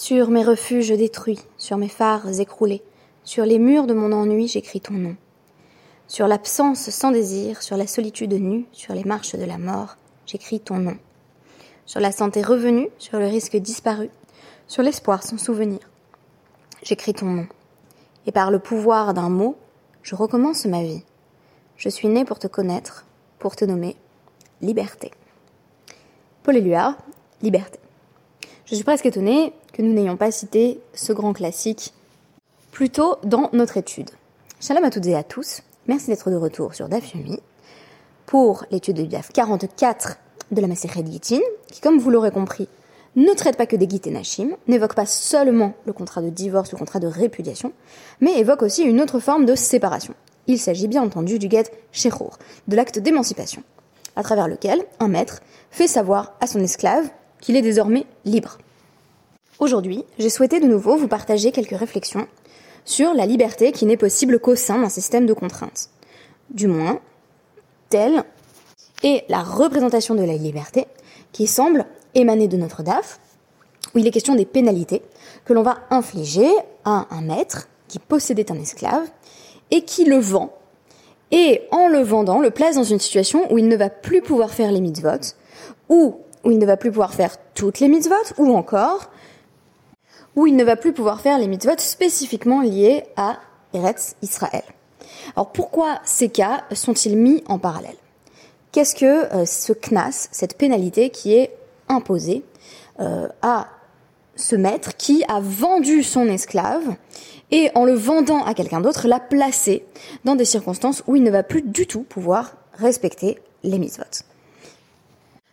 Sur mes refuges détruits, sur mes phares écroulés, sur les murs de mon ennui, j'écris ton nom. Sur l'absence sans désir, sur la solitude nue, sur les marches de la mort, j'écris ton nom. Sur la santé revenue, sur le risque disparu, sur l'espoir sans souvenir, j'écris ton nom. Et par le pouvoir d'un mot, je recommence ma vie. Je suis né pour te connaître, pour te nommer liberté. Paul Éluard, liberté. Je suis presque étonnée que nous n'ayons pas cité ce grand classique plus tôt dans notre étude. Shalom à toutes et à tous. Merci d'être de retour sur DAF pour l'étude de DAF 44 de la Maseret Gittin, qui, comme vous l'aurez compris, ne traite pas que des Git et Nashim, n'évoque pas seulement le contrat de divorce, le contrat de répudiation, mais évoque aussi une autre forme de séparation. Il s'agit bien entendu du get Shechor, de l'acte d'émancipation, à travers lequel un maître fait savoir à son esclave qu'il est désormais libre. Aujourd'hui, j'ai souhaité de nouveau vous partager quelques réflexions sur la liberté qui n'est possible qu'au sein d'un système de contraintes. Du moins, telle est la représentation de la liberté qui semble émaner de notre DAF, où il est question des pénalités que l'on va infliger à un maître qui possédait un esclave et qui le vend, et en le vendant, le place dans une situation où il ne va plus pouvoir faire les mitzvot, ou où il ne va plus pouvoir faire toutes les mitzvot, ou encore où il ne va plus pouvoir faire les mitzvot spécifiquement liés à Eretz Israël. Alors pourquoi ces cas sont-ils mis en parallèle? Qu'est-ce que euh, ce knas, cette pénalité qui est imposée euh, à ce maître qui a vendu son esclave et en le vendant à quelqu'un d'autre l'a placé dans des circonstances où il ne va plus du tout pouvoir respecter les mitzvot?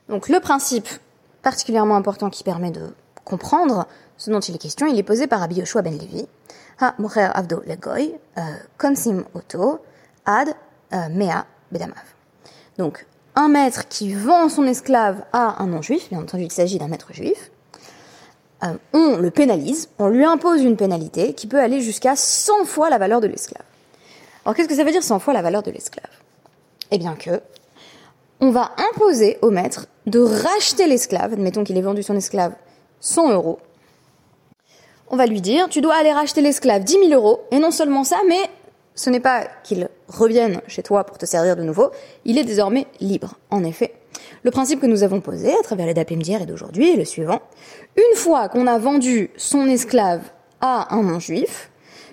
Donc le principe particulièrement important qui permet de comprendre ce dont il est question, il est posé par Rabbi Yoshua ben Levi. Ha mocher avdo legoy, euh, konsim oto, ad euh, mea bedamav. Donc, un maître qui vend son esclave à un non-juif, bien entendu il s'agit d'un maître juif, euh, on le pénalise, on lui impose une pénalité qui peut aller jusqu'à 100 fois la valeur de l'esclave. Alors qu'est-ce que ça veut dire 100 fois la valeur de l'esclave? Eh bien que on va imposer au maître de racheter l'esclave, admettons qu'il ait vendu son esclave 100 euros, on va lui dire, tu dois aller racheter l'esclave 10 000 euros, et non seulement ça, mais ce n'est pas qu'il revienne chez toi pour te servir de nouveau, il est désormais libre. En effet, le principe que nous avons posé à travers les DAPM d'hier et d'aujourd'hui est le suivant. Une fois qu'on a vendu son esclave à un non-juif,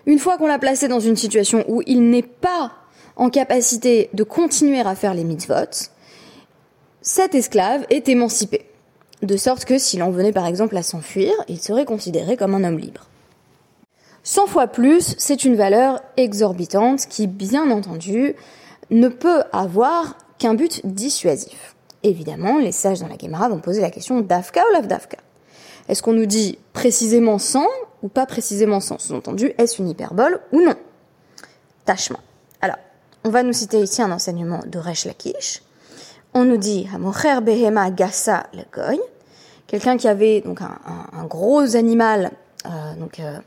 une fois qu'on l'a placé dans une situation où il n'est pas en capacité de continuer à faire les mitzvot, cet esclave est émancipé de sorte que s'il en venait par exemple à s'enfuir, il serait considéré comme un homme libre. 100 fois plus, c'est une valeur exorbitante qui, bien entendu, ne peut avoir qu'un but dissuasif. Évidemment, les sages dans la Gemara vont poser la question d'Afka ou l'Avdafka. Est-ce qu'on nous dit précisément 100 ou pas précisément 100 Sous-entendu, est-ce une hyperbole ou non? Tâchement. Alors, on va nous citer ici un enseignement de Resh Lakish. On nous dit Hamocher behema gassa le goy quelqu'un qui avait donc un, gros animal, euh, euh,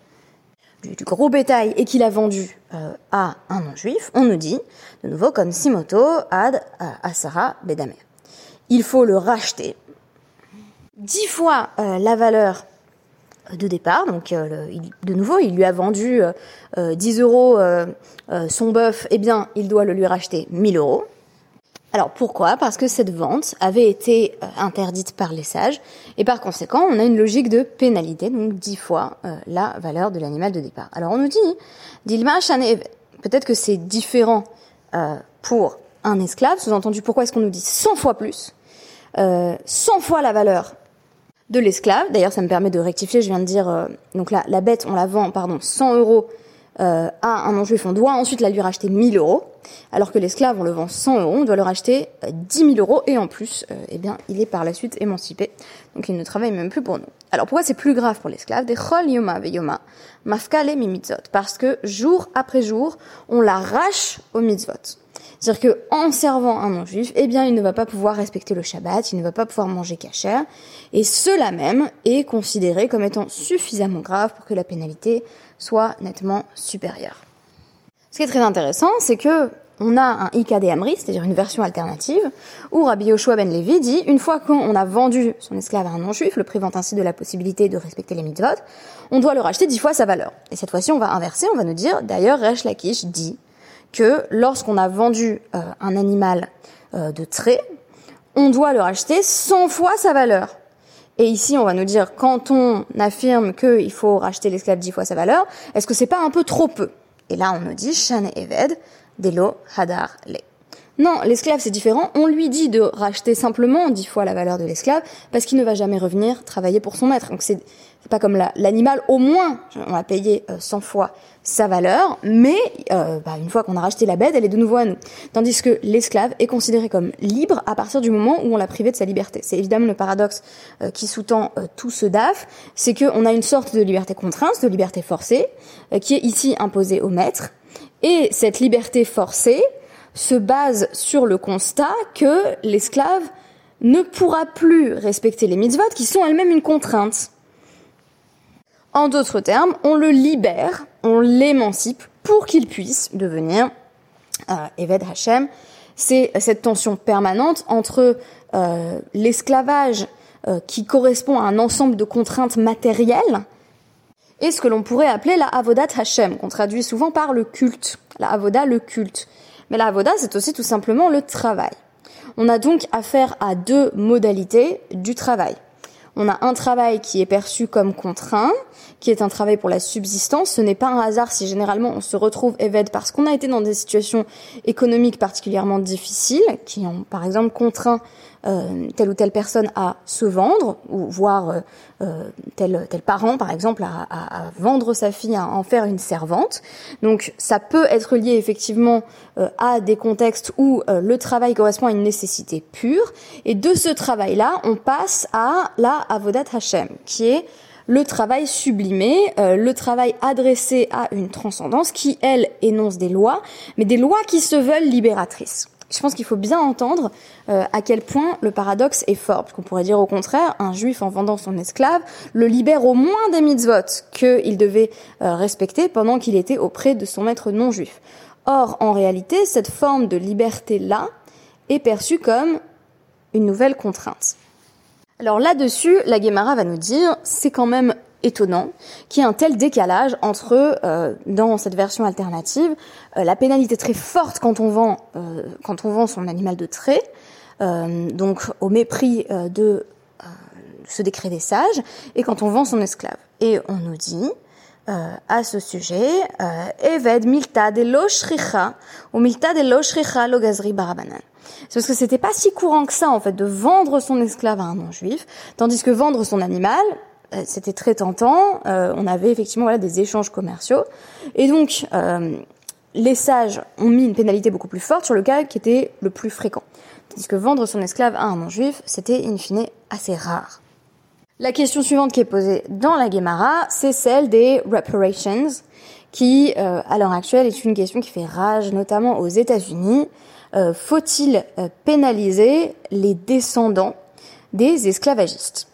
du, gros bétail, et qui l'a vendu euh, à un non-juif, on nous dit, de nouveau, comme Simoto ad Asara Bedamer. Il faut le racheter dix fois la valeur de départ. Donc, de nouveau, il lui a vendu 10 euros son bœuf, eh bien, il doit le lui racheter 1000 euros. Alors pourquoi? Parce que cette vente avait été euh, interdite par les sages et par conséquent on a une logique de pénalité, donc dix fois euh, la valeur de l'animal de départ. Alors on nous dit, Dilma peut-être que c'est différent euh, pour un esclave, sous-entendu pourquoi est-ce qu'on nous dit 100 fois plus, 100 fois la valeur de l'esclave, d'ailleurs ça me permet de rectifier, je viens de dire, donc là la bête on la vend, pardon, 100 euros euh, à un non-juif, on doit ensuite la lui racheter 1000 euros, alors que l'esclave, on le vend 100 euros, on doit le racheter 10 euh, 000 euros, et en plus, euh, eh bien, il est par la suite émancipé, donc il ne travaille même plus pour nous. Alors pourquoi c'est plus grave pour l'esclave? Des chol yoma yoma, mafkale mimitzot, parce que jour après jour, on l'arrache au mitzvot. C'est-à-dire que en servant un non-juif, eh bien, il ne va pas pouvoir respecter le Shabbat, il ne va pas pouvoir manger kasher, et cela même est considéré comme étant suffisamment grave pour que la pénalité soit nettement supérieure. Ce qui est très intéressant, c'est que on a un Ikade Amri, c'est-à-dire une version alternative, où Rabbi Yoshua ben Levi dit, une fois qu'on a vendu son esclave à un non-juif, le privant ainsi de la possibilité de respecter les mitzvot, on doit le racheter dix fois sa valeur. Et cette fois-ci, on va inverser, on va nous dire, d'ailleurs, Resh Lakish dit que lorsqu'on a vendu euh, un animal euh, de trait, on doit le racheter 100 fois sa valeur. Et ici, on va nous dire, quand on affirme qu'il faut racheter l'esclave dix fois sa valeur, est-ce que c'est pas un peu trop peu? Et là, on nous dit, Shan Eved, Delo Hadar Le. Non, l'esclave c'est différent. On lui dit de racheter simplement dix fois la valeur de l'esclave parce qu'il ne va jamais revenir travailler pour son maître. Donc c'est pas comme l'animal. Au moins, on va payer 100 fois sa valeur, mais euh, bah, une fois qu'on a racheté la bête, elle est de nouveau à nous. Tandis que l'esclave est considéré comme libre à partir du moment où on l'a privé de sa liberté. C'est évidemment le paradoxe euh, qui sous-tend euh, tout ce DAF, c'est qu'on a une sorte de liberté contrainte, de liberté forcée, qui est ici imposée au maître, et cette liberté forcée se base sur le constat que l'esclave ne pourra plus respecter les mitzvot qui sont elles-mêmes une contrainte. En d'autres termes, on le libère, on l'émancipe pour qu'il puisse devenir euh, Eved Hashem. C'est cette tension permanente entre euh, l'esclavage euh, qui correspond à un ensemble de contraintes matérielles et ce que l'on pourrait appeler la avodat Hashem, qu'on traduit souvent par le culte. La avoda, le culte. Mais la avoda, c'est aussi tout simplement le travail. On a donc affaire à deux modalités du travail. On a un travail qui est perçu comme contraint, qui est un travail pour la subsistance. Ce n'est pas un hasard si généralement on se retrouve évêque parce qu'on a été dans des situations économiques particulièrement difficiles, qui ont par exemple contraint euh, telle ou telle personne à se vendre, ou voir euh, euh, tel, tel parent, par exemple, à, vendre sa fille, à en faire une servante. Donc ça peut être lié effectivement à des contextes où le travail correspond à une nécessité pure. Et de ce travail-là, on passe à la avodat Hashem, qui est le travail sublimé, le travail adressé à une transcendance qui, elle, énonce des lois, mais des lois qui se veulent libératrices je pense qu'il faut bien entendre euh, à quel point le paradoxe est fort. Parce qu'on pourrait dire au contraire, un juif en vendant son esclave le libère au moins des mitzvot qu'il devait euh, respecter pendant qu'il était auprès de son maître non juif. Or, en réalité, cette forme de liberté-là est perçue comme une nouvelle contrainte. Alors là-dessus, la Guémara va nous dire, c'est quand même étonnant qu'il y ait un tel décalage entre, euh, dans cette version alternative, euh, la pénalité très forte quand on vend, euh, quand on vend son animal de trait, donc au mépris de ce décret des sages, et quand on vend son esclave. Et on nous dit, à ce sujet, Eved milta de lo ou milta de lo lo gazri barabanan. C'est parce que c'était pas si courant que ça, en fait, de vendre son esclave à un non-juif, tandis que vendre son animal, euh, c'était très tentant. Euh, on avait effectivement voilà, des échanges commerciaux. Et donc, euh, les sages ont mis une pénalité beaucoup plus forte sur le cas qui était le plus fréquent. Tandis que vendre son esclave à un non-juif, c'était in fine assez rare. La question suivante qui est posée dans la Gemara, c'est celle des reparations, qui, à l'heure actuelle, est une question qui fait rage, notamment aux États-Unis. Faut-il pénaliser les descendants des esclavagistes?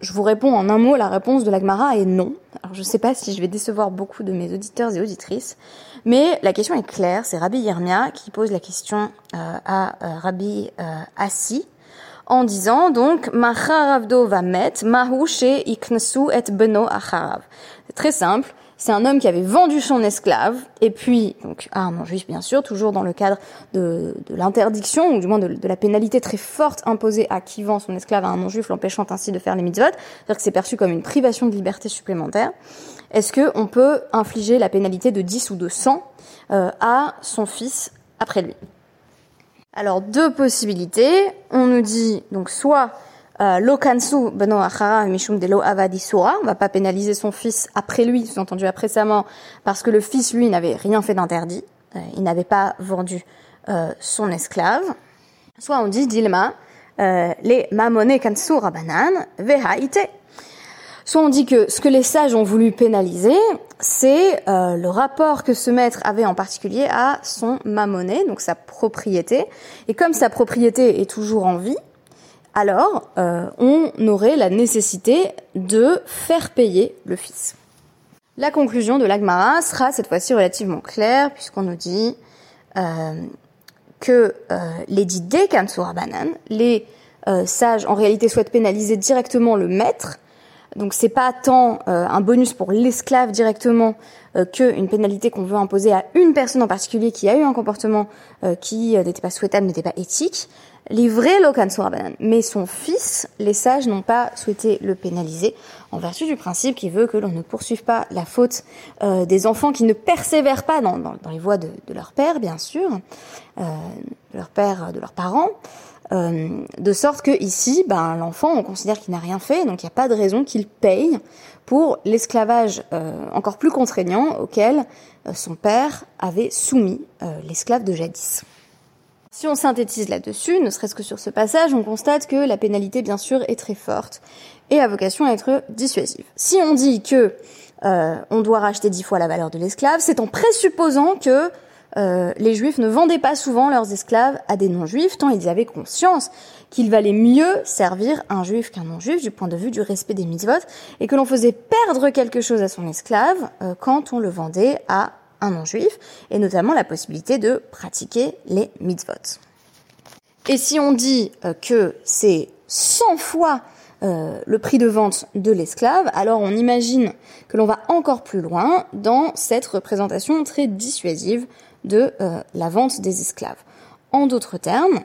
Je vous réponds en un mot, la réponse de l'Agmara est non. Alors je ne sais pas si je vais décevoir beaucoup de mes auditeurs et auditrices, mais la question est claire, c'est Rabbi Yermia qui pose la question euh, à euh, Rabbi euh, Assi en disant donc Macharavdo va met Mahu iknesu et beno acharav. C'est très simple, c'est un homme qui avait vendu son esclave, et puis, donc, à un non-juif bien sûr, toujours dans le cadre de, de l'interdiction, ou du moins de, de, la pénalité très forte imposée à qui vend son esclave à un non-juif, l'empêchant ainsi de faire les mitzvot, c'est-à-dire que c'est perçu comme une privation de liberté supplémentaire. Est-ce qu'on peut infliger la pénalité de 10 ou de 100 euh, à son fils après lui? Alors deux possibilités. On nous dit donc soit euh, Lokansu beno achara mishum de avadi sura. On va pas pénaliser son fils après lui, sous-entendu après sa mort, parce que le fils lui n'avait rien fait d'interdit. Euh, il n'avait pas vendu euh, son esclave. Soit on dit dilma les mamone kansu rabanan vehaite. Soit on dit que ce que les sages ont voulu pénaliser, c'est le rapport que ce maître avait en particulier à son mamoné, donc sa propriété. Et comme sa propriété est toujours en vie, alors euh, on aurait la nécessité de faire payer le fils. La conclusion de l'Agmara sera cette fois-ci relativement claire puisqu'on nous dit que les dits Banan, les sages en réalité souhaitent pénaliser directement le maître, donc c'est pas tant un bonus pour l'esclave directement qu'une pénalité qu'on veut imposer à une personne en particulier qui a eu un comportement qui n'était pas souhaitable, n'était pas éthique, livré Lokan Rabanan. Mais son fils, les sages n'ont pas souhaité le pénaliser en vertu du principe qui veut que l'on ne poursuive pas la faute euh, des enfants qui ne persévèrent pas dans, les voies de, leur père, bien sûr, euh, de leur père, de leurs parents. Euh, de sorte que ici, ben, l'enfant, on considère qu'il n'a rien fait, donc il n'y a pas de raison qu'il paye pour l'esclavage encore plus contraignant auquel son père avait soumis l'esclave de jadis. Si on synthétise là-dessus, ne serait-ce que sur ce passage, on constate que la pénalité, bien sûr, est très forte et a vocation à être dissuasive. Si on dit que euh, on doit racheter dix fois la valeur de l'esclave, c'est en présupposant que euh, les juifs ne vendaient pas souvent leurs esclaves à des non-juifs, tant ils avaient conscience qu'il valait mieux servir un juif qu'un non-juif du point de vue du respect des mitzvot, et que l'on faisait perdre quelque chose à son esclave euh, quand on le vendait à un non-juif, et notamment la possibilité de pratiquer les mitzvot. Et si on dit euh, que c'est 100 fois euh, le prix de vente de l'esclave, alors on imagine que l'on va encore plus loin dans cette représentation très dissuasive de euh, la vente des esclaves. En d'autres termes,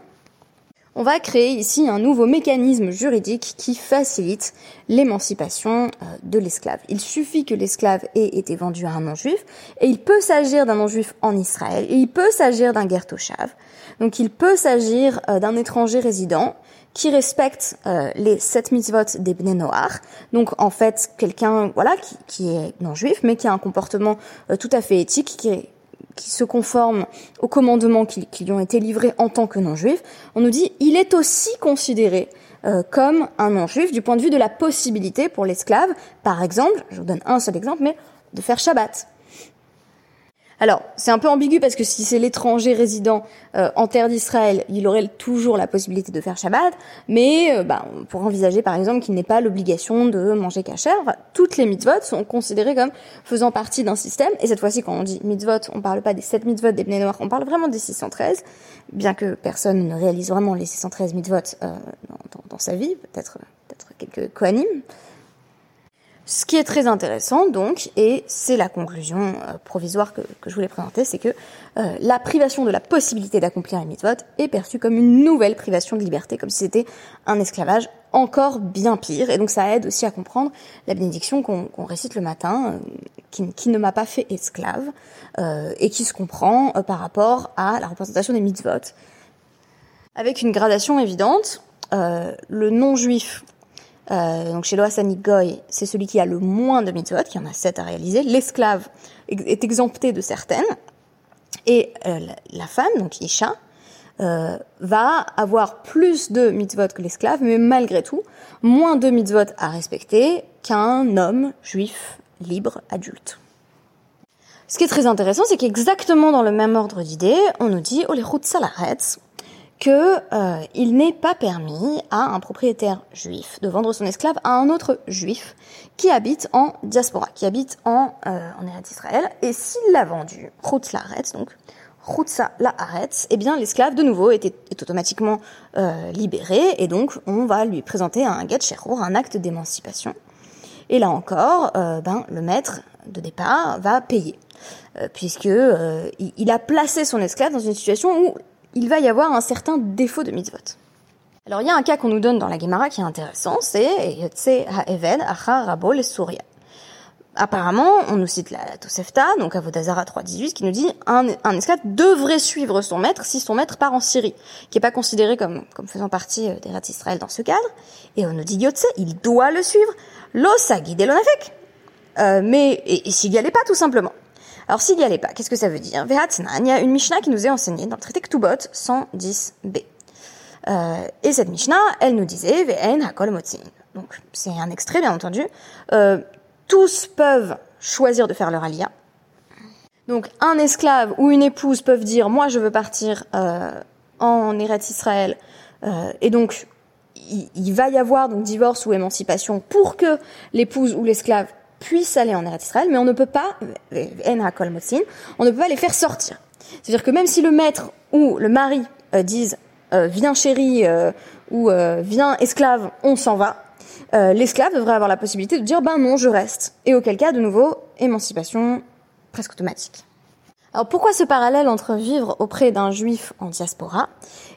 on va créer ici un nouveau mécanisme juridique qui facilite l'émancipation euh, de l'esclave. Il suffit que l'esclave ait été vendu à un non-juif, et il peut s'agir d'un non-juif en Israël, et il peut s'agir d'un Gertoshav. Donc il peut s'agir euh, d'un étranger résident qui respecte euh, les sept mitzvot des Bnei Noach. Donc en fait, quelqu'un voilà qui, est non-juif, mais qui a un comportement tout à fait éthique, qui qui se conforment aux commandements qui, lui ont été livrés en tant que non-juif, on nous dit il est aussi considéré euh, comme un non-juif du point de vue de la possibilité pour l'esclave, par exemple, je vous donne un seul exemple, mais de faire Shabbat. Alors, c'est un peu ambigu parce que si c'est l'étranger résident euh, en terre d'Israël, il aurait toujours la possibilité de faire Shabbat, mais euh, bah, on pourrait envisager par exemple qu'il n'ait pas l'obligation de manger kasher. toutes les mitzvot sont considérées comme faisant partie d'un système, et cette fois-ci quand on dit mitzvot, on parle pas des 7 mitzvot des Bnei Noirs, on parle vraiment des 613, bien que personne ne réalise vraiment les 613 mitzvot euh, dans, sa vie, peut-être peut-être quelques kohanim, ce qui est très intéressant, donc, et c'est la conclusion euh, provisoire que, je voulais présenter, c'est que euh, la privation de la possibilité d'accomplir les mitzvot est perçue comme une nouvelle privation de liberté, comme si c'était un esclavage encore bien pire. Et donc ça aide aussi à comprendre la bénédiction qu'on récite le matin, euh, qui, ne m'a pas fait esclave, et qui se comprend par rapport à la représentation des mitzvot. Avec une gradation évidente, le non-juif euh, donc chez Loasani Goy, c'est celui qui a le moins de mitzvot, qui en a sept à réaliser. L'esclave est exempté de certaines. Et euh, la femme, donc Isha, euh, va avoir plus de mitzvot que l'esclave, mais malgré tout, moins de mitzvot à respecter qu'un homme juif libre adulte. Ce qui est très intéressant, c'est qu'exactement dans le même ordre d'idées, on nous dit Olechut Salaretz, que euh, il n'est pas permis à un propriétaire juif de vendre son esclave à un autre juif qui habite en diaspora, qui habite en euh, en Eretz Israël, et s'il l'a vendu, Chutz Laaretz, donc Chutza Laaretz, eh bien l'esclave de nouveau est, est automatiquement euh, libéré, et donc on va lui présenter un get un acte d'émancipation. Et là encore, euh, ben le maître de départ va payer, euh, puisque il, il a placé son esclave dans une situation où il va y avoir un certain défaut de mitzvot. Alors il y a un cas qu'on nous donne dans la Gemara qui est intéressant, c'est Yotse Ha'eved Acha Rabo le Souria. Apparemment, on nous cite la Tosefta, donc Avodazara 3.18, qui nous dit un, esclave devrait suivre son maître si son maître part en Syrie, qui n'est pas considéré comme, faisant partie euh, des rats d'Israël dans ce cadre. Et on nous dit Yotse, il doit le suivre. L'osa guidé l'onafek. Euh, mais, s'il n'y allait pas, tout simplement. Alors s'il n'y allait pas, qu'est-ce que ça veut dire? Il y a une Mishnah qui nous est enseignée dans le traité Ktubot 110b. Euh, et cette Mishnah, elle nous disait Ve'en hakol motzin. Donc c'est un extrait bien entendu. Euh, tous peuvent choisir de faire leur alia. Donc un esclave ou une épouse peuvent dire moi je veux partir euh, en Eretz Israël euh, et donc il, il, va y avoir donc divorce ou émancipation pour que l'épouse ou l'esclave puissent aller en Eretz Israël, mais on ne peut pas, on ne peut pas les faire sortir. C'est-à-dire que même si le maître ou le mari disent viens chérie ou viens esclave, on s'en va, l'esclave devrait avoir la possibilité de dire ben non, je reste. Et auquel cas, de nouveau, émancipation presque automatique. Alors pourquoi ce parallèle entre vivre auprès d'un juif en diaspora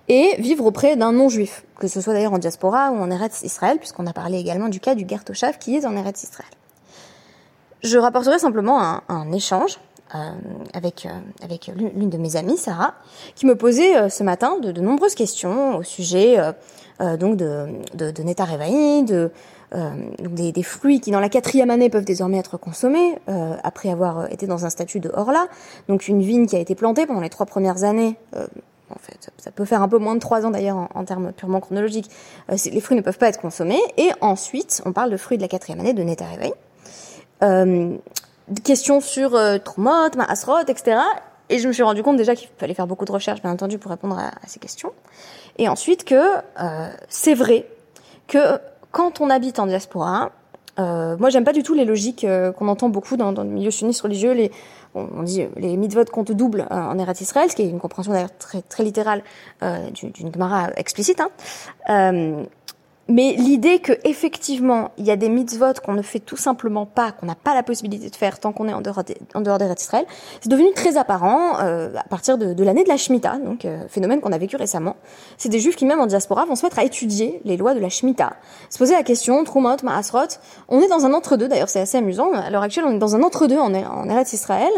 et vivre auprès d'un non-juif, que ce soit d'ailleurs en diaspora ou en Eretz Israël, puisqu'on a parlé également du cas du Gertoshav qui est en Eretz Israël. Je rapporterai simplement un, échange euh, avec euh, avec l'une de mes amies, Sarah, qui me posait euh, ce matin de, de, nombreuses questions au sujet donc de de, de Neta de euh, des, des, fruits qui dans la quatrième année peuvent désormais être consommés euh, après avoir été dans un statut de orla. Donc une vigne qui a été plantée pendant les trois premières années. Euh, en fait, ça peut faire un peu moins de trois ans d'ailleurs en, termes purement chronologiques. les fruits ne peuvent pas être consommés. Et ensuite, on parle de fruits de la quatrième année de Neta Euh, questions sur euh, Trumot, Maasrot, etc. Et je me suis rendu compte déjà qu'il fallait faire beaucoup de recherches, bien entendu, pour répondre à, ces questions. Et ensuite que euh, c'est vrai que quand on habite en diaspora, euh, moi j'aime pas du tout les logiques euh, qu'on entend beaucoup dans, le milieu sioniste religieux, les, on, dit les mitzvot comptent double euh, en Eretz Israël, ce qui est une compréhension d'ailleurs très, très littérale euh, d'une Gemara explicite. Hein. Mais l'idée que effectivement il y a des mitzvot qu'on ne fait tout simplement pas, qu'on n'a pas la possibilité de faire tant qu'on est en dehors des, en dehors c'est devenu très apparent euh, à partir de, de l'année de la Shemitah, donc euh, phénomène qu'on a vécu récemment. C'est des juifs qui même en diaspora vont se mettre à étudier les lois de la Shemitah, se poser la question Trumot, Maasrot. On est dans un entre-deux, d'ailleurs c'est assez amusant. À l'heure actuelle, on est dans un entre-deux en, en Eretz Israël.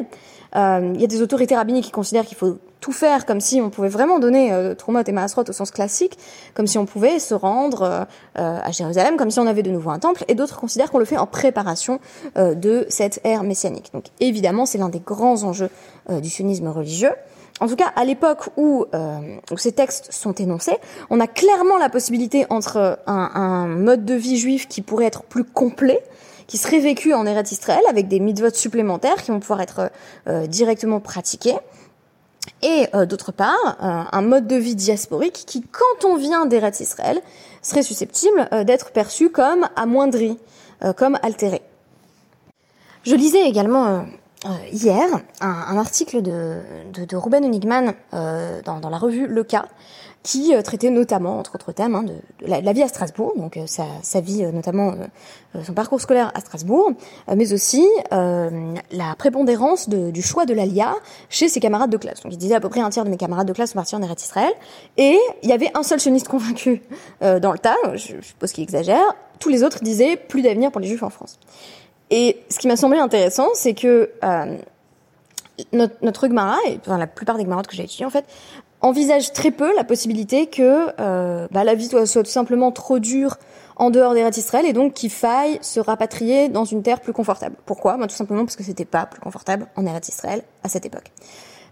Euh, il y a des autorités rabbiniques qui considèrent qu'il faut tout faire comme si on pouvait vraiment donner euh, Trumot et Maasrot au sens classique, comme si on pouvait se rendre euh, euh, à Jérusalem, comme si on avait de nouveau un temple, et d'autres considèrent qu'on le fait en préparation euh, de cette ère messianique. Donc évidemment, c'est l'un des grands enjeux du sionisme religieux. En tout cas, à l'époque où, où, ces textes sont énoncés, on a clairement la possibilité entre un, un mode de vie juif qui pourrait être plus complet, qui serait vécu en Eretz Israël avec des mitzvot supplémentaires qui vont pouvoir être euh, directement pratiqués. Et euh, d'autre part, euh, un mode de vie diasporique qui, quand on vient d'Eretz Israël, serait susceptible d'être perçu comme amoindri, comme altéré. Je lisais également hier un, article de, de, de Ruben Enigman dans, dans, la revue Le Cas, qui euh, traitait notamment, entre autres thèmes, hein, de, la, vie à Strasbourg, donc euh, sa, sa, vie euh, notamment son parcours scolaire à Strasbourg, mais aussi la prépondérance de, du choix de l'ALIA chez ses camarades de classe. Donc il disait à peu près un tiers de mes camarades de classe sont partis en Eretz Israël, et il y avait un seul sioniste convaincu dans le tas, je, je suppose qu'il exagère, tous les autres disaient plus d'avenir pour les juifs en France. Et ce qui m'a semblé intéressant, c'est que notre, notre Gemara, et enfin, la plupart des Gemarotes que j'ai étudiées en fait, envisage très peu la possibilité que euh, bah, la vie soit, tout simplement trop dure en dehors des Israël et donc qu'il faille se rapatrier dans une terre plus confortable. Pourquoi? Bah, Tout simplement parce que c'était pas plus confortable en Eretz Israël à cette époque.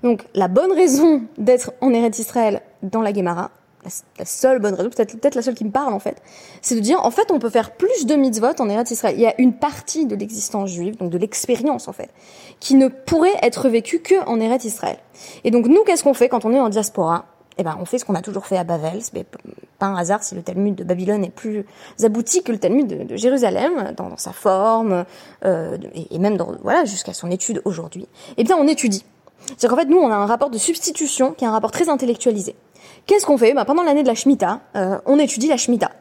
Donc la bonne raison d'être en Eretz Israël dans la Gemara, la, seule bonne raison, peut-être peut-être la seule qui me parle en fait, c'est de dire en fait on peut faire plus de mitzvot en Eretz Israël. Il y a une partie de l'existence juive, donc de l'expérience en fait, qui ne pourrait être vécue que en Eretz Israël. Et donc nous qu'est-ce qu'on fait quand on est en diaspora? Eh ben, on fait ce qu'on a toujours fait à Bavel. C'est pas un hasard si le Talmud de Babylone est plus abouti que le Talmud de, Jérusalem, dans, sa forme, euh, et, même dans, voilà, jusqu'à son étude aujourd'hui. Eh bien, on étudie. C'est-à-dire qu'en fait, nous, on a un rapport de substitution qui est un rapport très intellectualisé. Qu'est-ce qu'on fait? Bah, Pendant l'année de la Shemitah, euh, on étudie la Shemitah.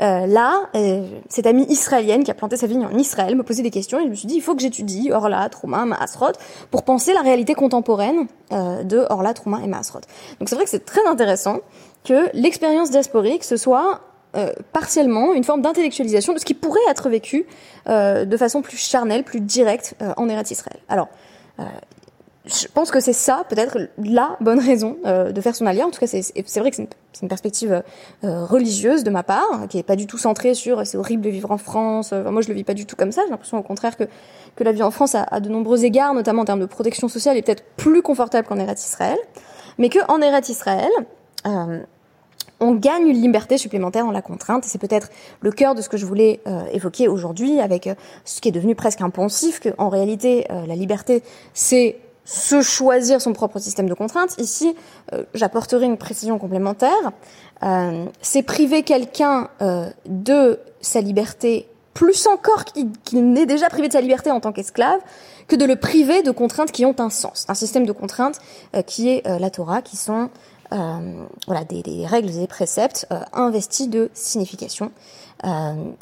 Euh, là, euh, cette amie israélienne qui a planté sa vigne en Israël me posait des questions et je me suis dit, il faut que j'étudie Orla, Trouma, Maasrot pour penser la réalité contemporaine euh, de Orla, Trouma et Maasrot. Donc c'est vrai que c'est très intéressant que l'expérience diasporique, ce soit euh, partiellement une forme d'intellectualisation de ce qui pourrait être vécu euh, de façon plus charnelle, plus directe en Eretz Israël. Alors, je pense que c'est ça, peut-être, la bonne raison euh, de faire son alliance. En tout cas, c'est vrai que c'est une, une, perspective euh, religieuse de ma part, qui est pas du tout centrée sur c'est horrible de vivre en France. Enfin, moi, je le vis pas du tout comme ça. J'ai l'impression, au contraire, que, que la vie en France, a, a, de nombreux égards, notamment en termes de protection sociale, est peut-être plus confortable qu'en Eretz Israël. Mais qu'en Eretz Israël, euh, on gagne une liberté supplémentaire en la contrainte. C'est peut-être le cœur de ce que je voulais euh, évoquer aujourd'hui avec euh, ce qui est devenu presque un poncif, qu'en réalité, euh, la liberté, c'est se choisir son propre système de contraintes. Ici, euh, j'apporterai une précision complémentaire. Euh, c'est priver quelqu'un euh, de sa liberté plus encore qu'il n'est déjà privé de sa liberté en tant qu'esclave, que de le priver de contraintes qui ont un sens. Un système de contraintes qui est la Torah, qui sont voilà des, des, règles et des préceptes investis de signification.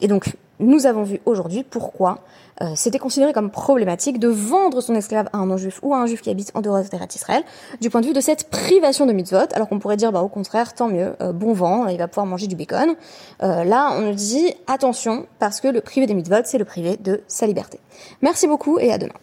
et donc nous avons vu aujourd'hui pourquoi euh, c'était considéré comme problématique de vendre son esclave à un non-juif ou à un juif qui habite en dehors de terre d'Israël, du point de vue de cette privation de mitzvot, alors qu'on pourrait dire, bah, au contraire, tant mieux, euh, bon vent, il va pouvoir manger du bacon. Euh, là, on dit, attention, parce que le privé des mitzvot, c'est le privé de sa liberté. Merci beaucoup et à demain.